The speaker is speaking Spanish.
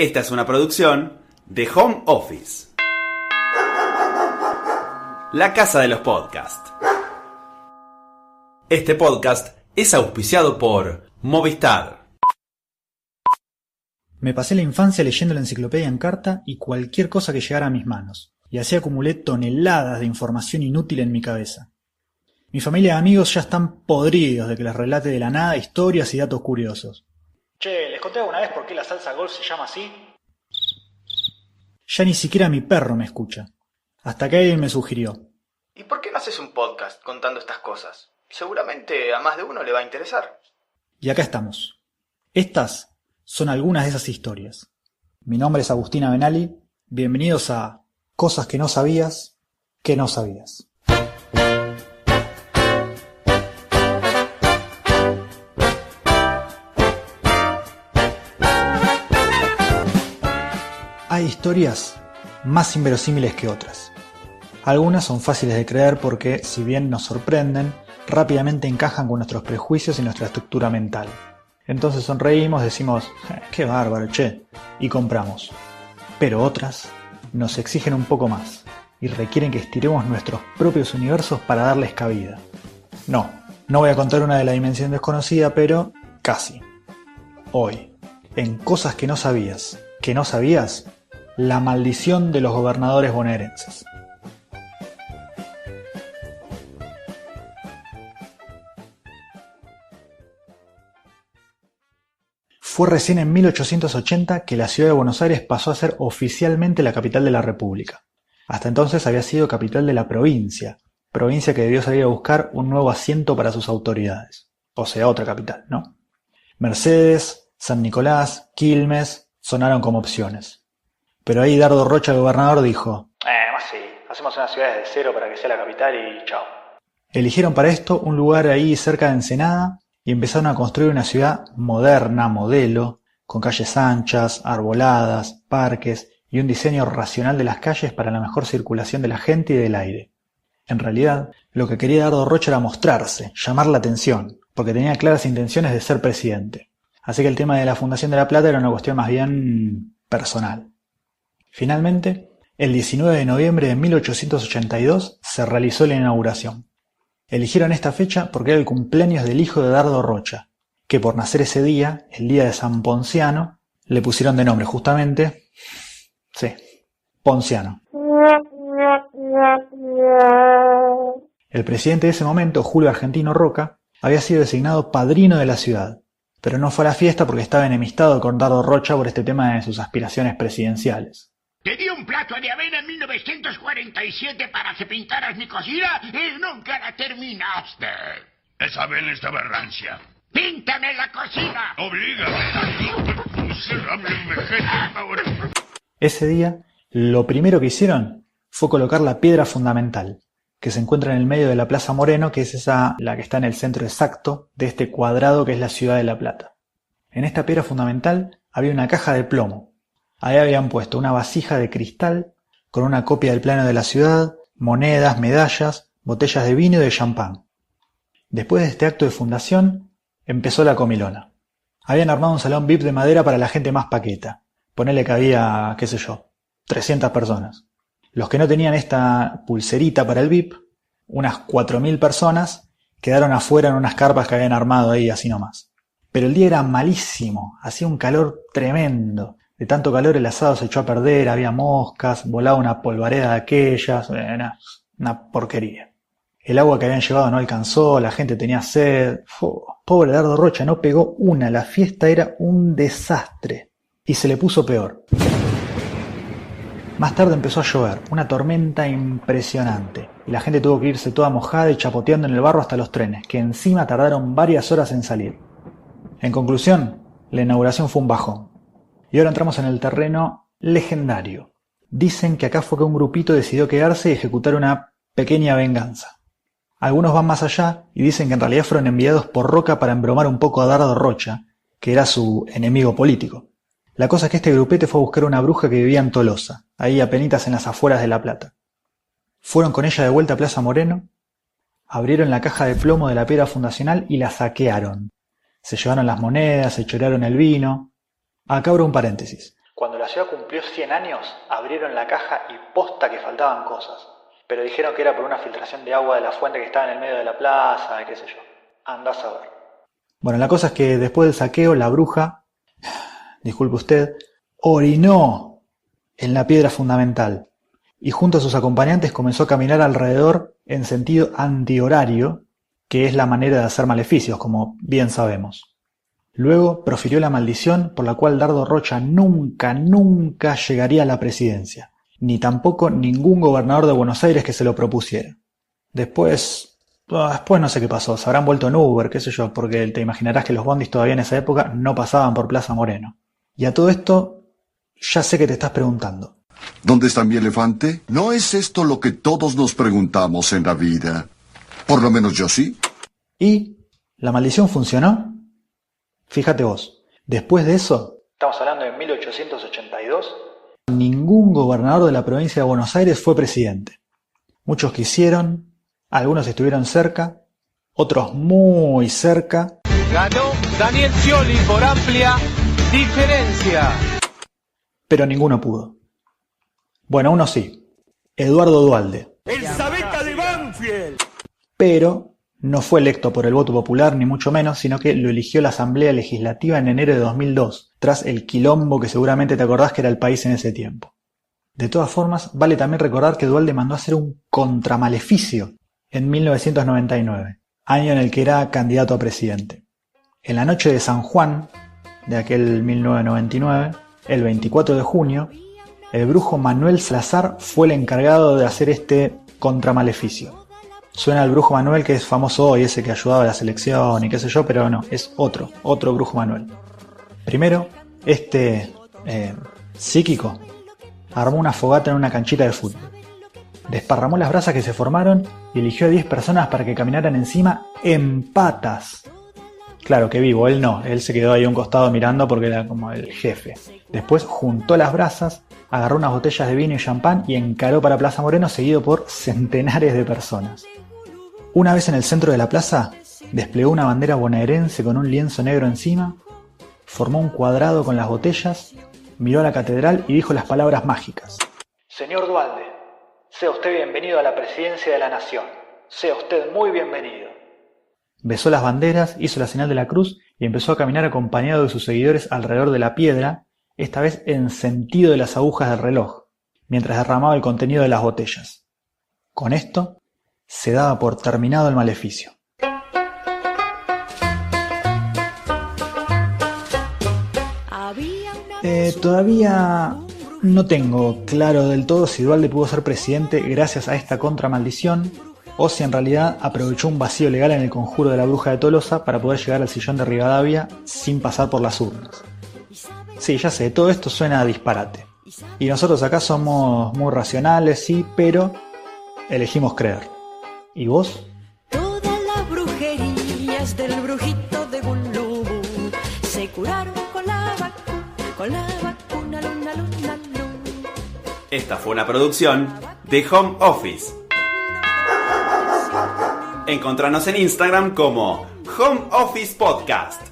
Esta es una producción de Home Office. La casa de los podcasts. Este podcast es auspiciado por Movistar. Me pasé la infancia leyendo la enciclopedia en carta y cualquier cosa que llegara a mis manos, y así acumulé toneladas de información inútil en mi cabeza. Mi familia y amigos ya están podridos de que les relate de la nada historias y datos curiosos. Che, ¿les conté alguna vez por qué la salsa golf se llama así? Ya ni siquiera mi perro me escucha. Hasta que alguien me sugirió. ¿Y por qué no haces un podcast contando estas cosas? Seguramente a más de uno le va a interesar. Y acá estamos. Estas son algunas de esas historias. Mi nombre es Agustina Benali. Bienvenidos a Cosas que no sabías que no sabías. Historias más inverosímiles que otras. Algunas son fáciles de creer porque, si bien nos sorprenden, rápidamente encajan con nuestros prejuicios y nuestra estructura mental. Entonces sonreímos, decimos, eh, qué bárbaro, che, y compramos. Pero otras nos exigen un poco más y requieren que estiremos nuestros propios universos para darles cabida. No, no voy a contar una de la dimensión desconocida, pero casi. Hoy, en cosas que no sabías, que no sabías, la maldición de los gobernadores bonaerenses. Fue recién en 1880 que la ciudad de Buenos Aires pasó a ser oficialmente la capital de la República. Hasta entonces había sido capital de la provincia, provincia que debió salir a buscar un nuevo asiento para sus autoridades. O sea, otra capital, ¿no? Mercedes, San Nicolás, Quilmes sonaron como opciones. Pero ahí Dardo Rocha, gobernador, dijo: Eh, más sí, hacemos una ciudad desde cero para que sea la capital y chao. Eligieron para esto un lugar ahí cerca de Ensenada y empezaron a construir una ciudad moderna, modelo, con calles anchas, arboladas, parques y un diseño racional de las calles para la mejor circulación de la gente y del aire. En realidad, lo que quería Dardo Rocha era mostrarse, llamar la atención, porque tenía claras intenciones de ser presidente. Así que el tema de la Fundación de la Plata era una cuestión más bien personal. Finalmente, el 19 de noviembre de 1882 se realizó la inauguración. Eligieron esta fecha porque era el cumpleaños del hijo de Dardo Rocha, que por nacer ese día, el día de San Ponciano, le pusieron de nombre justamente, sí, Ponciano. El presidente de ese momento, Julio Argentino Roca, había sido designado padrino de la ciudad, pero no fue a la fiesta porque estaba enemistado con Dardo Rocha por este tema de sus aspiraciones presidenciales. Te di un plato de avena en 1947 para que pintaras mi cocina y nunca la terminaste. Esa avena estaba rancia. ¡Píntame la cocina! ¡Oblígame! Ese día, lo primero que hicieron fue colocar la piedra fundamental, que se encuentra en el medio de la Plaza Moreno, que es esa la que está en el centro exacto de este cuadrado que es la ciudad de La Plata. En esta piedra fundamental había una caja de plomo, Ahí habían puesto una vasija de cristal con una copia del plano de la ciudad, monedas, medallas, botellas de vino y de champán. Después de este acto de fundación, empezó la comilona. Habían armado un salón VIP de madera para la gente más paqueta. Ponele que había, qué sé yo, 300 personas. Los que no tenían esta pulserita para el VIP, unas 4.000 personas, quedaron afuera en unas carpas que habían armado ahí así nomás. Pero el día era malísimo, hacía un calor tremendo. De tanto calor el asado se echó a perder, había moscas, volaba una polvareda de aquellas, una, una porquería. El agua que habían llevado no alcanzó, la gente tenía sed. pobre Dardo Rocha, no pegó una, la fiesta era un desastre. Y se le puso peor. Más tarde empezó a llover, una tormenta impresionante, y la gente tuvo que irse toda mojada y chapoteando en el barro hasta los trenes, que encima tardaron varias horas en salir. En conclusión, la inauguración fue un bajón. Y ahora entramos en el terreno legendario. Dicen que acá fue que un grupito decidió quedarse y ejecutar una pequeña venganza. Algunos van más allá y dicen que en realidad fueron enviados por Roca para embromar un poco a Dardo Rocha, que era su enemigo político. La cosa es que este grupete fue a buscar una bruja que vivía en Tolosa, ahí apenitas en las afueras de La Plata. Fueron con ella de vuelta a Plaza Moreno, abrieron la caja de plomo de la piedra fundacional y la saquearon. Se llevaron las monedas, se chorearon el vino, Acá abro un paréntesis. Cuando la ciudad cumplió 100 años, abrieron la caja y posta que faltaban cosas. Pero dijeron que era por una filtración de agua de la fuente que estaba en el medio de la plaza, qué sé yo. Andás a ver. Bueno, la cosa es que después del saqueo, la bruja, disculpe usted, orinó en la piedra fundamental y junto a sus acompañantes comenzó a caminar alrededor en sentido antihorario, que es la manera de hacer maleficios, como bien sabemos. Luego profirió la maldición por la cual Dardo Rocha nunca, nunca llegaría a la presidencia, ni tampoco ningún gobernador de Buenos Aires que se lo propusiera. Después, después no sé qué pasó, se habrán vuelto en Uber, qué sé yo, porque te imaginarás que los bondis todavía en esa época no pasaban por Plaza Moreno. Y a todo esto, ya sé que te estás preguntando. ¿Dónde está mi elefante? ¿No es esto lo que todos nos preguntamos en la vida? Por lo menos yo sí. ¿Y la maldición funcionó? Fíjate vos, después de eso, estamos hablando de 1882, ningún gobernador de la provincia de Buenos Aires fue presidente. Muchos quisieron, algunos estuvieron cerca, otros muy cerca. Ganó Daniel Scioli por amplia diferencia. Pero ninguno pudo. Bueno, uno sí. Eduardo Dualde. ¡El Sabeta de Banfield! Pero no fue electo por el voto popular ni mucho menos, sino que lo eligió la Asamblea Legislativa en enero de 2002, tras el quilombo que seguramente te acordás que era el país en ese tiempo. De todas formas, vale también recordar que Dualde mandó hacer un contramaleficio en 1999, año en el que era candidato a presidente. En la noche de San Juan, de aquel 1999, el 24 de junio, el brujo Manuel Salazar fue el encargado de hacer este contramaleficio. Suena al brujo Manuel que es famoso hoy, ese que ayudaba a la selección y qué sé yo, pero no, es otro, otro brujo Manuel. Primero, este eh, psíquico armó una fogata en una canchita de fútbol. Desparramó las brasas que se formaron y eligió a 10 personas para que caminaran encima en patas. Claro que vivo, él no, él se quedó ahí a un costado mirando porque era como el jefe. Después juntó las brasas agarró unas botellas de vino y champán y encaró para Plaza Moreno seguido por centenares de personas. Una vez en el centro de la plaza, desplegó una bandera bonaerense con un lienzo negro encima, formó un cuadrado con las botellas, miró a la catedral y dijo las palabras mágicas. Señor Dualde, sea usted bienvenido a la presidencia de la nación. Sea usted muy bienvenido. Besó las banderas, hizo la señal de la cruz y empezó a caminar acompañado de sus seguidores alrededor de la piedra esta vez en sentido de las agujas del reloj, mientras derramaba el contenido de las botellas. Con esto se daba por terminado el maleficio. Eh, todavía no tengo claro del todo si Dualde pudo ser presidente gracias a esta contramaldición o si en realidad aprovechó un vacío legal en el conjuro de la bruja de Tolosa para poder llegar al sillón de Rivadavia sin pasar por las urnas. Sí, ya sé, todo esto suena a disparate. Y nosotros acá somos muy racionales, sí, pero elegimos creer. ¿Y vos? Todas las brujerías del brujito de Gulubú se curaron con la vacuna, con la vacuna, luna, luna, luna. Esta fue una producción de Home Office. Encontranos en Instagram como Home Office Podcast.